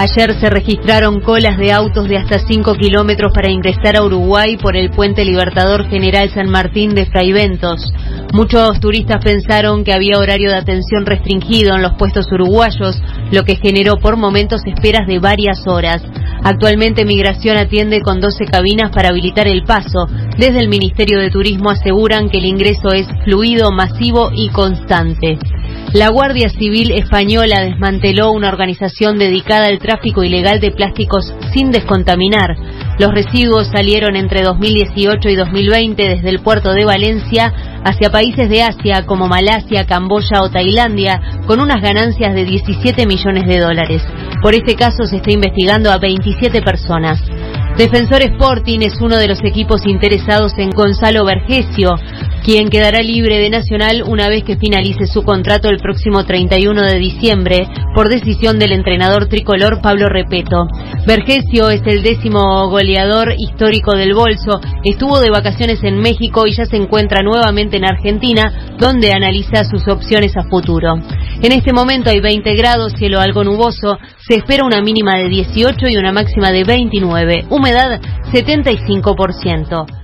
Ayer se registraron colas de autos de hasta 5 kilómetros para ingresar a Uruguay por el puente Libertador General San Martín de Fraiventos. Muchos turistas pensaron que había horario de atención restringido en los puestos uruguayos, lo que generó por momentos esperas de varias horas. Actualmente Migración atiende con 12 cabinas para habilitar el paso. Desde el Ministerio de Turismo aseguran que el ingreso es fluido, masivo y constante. La Guardia Civil Española desmanteló una organización dedicada al tráfico ilegal de plásticos sin descontaminar. Los residuos salieron entre 2018 y 2020 desde el puerto de Valencia hacia países de Asia como Malasia, Camboya o Tailandia, con unas ganancias de 17 millones de dólares. Por este caso se está investigando a 27 personas. Defensor Sporting es uno de los equipos interesados en Gonzalo Vergesio, quien quedará libre de Nacional una vez que finalice su contrato el próximo 31 de diciembre por decisión del entrenador tricolor Pablo Repeto. Vergesio es el décimo goleador histórico del bolso, estuvo de vacaciones en México y ya se encuentra nuevamente en Argentina, donde analiza sus opciones a futuro. En este momento hay 20 grados, cielo algo nuboso, se espera una mínima de 18 y una máxima de 29, humedad 75%.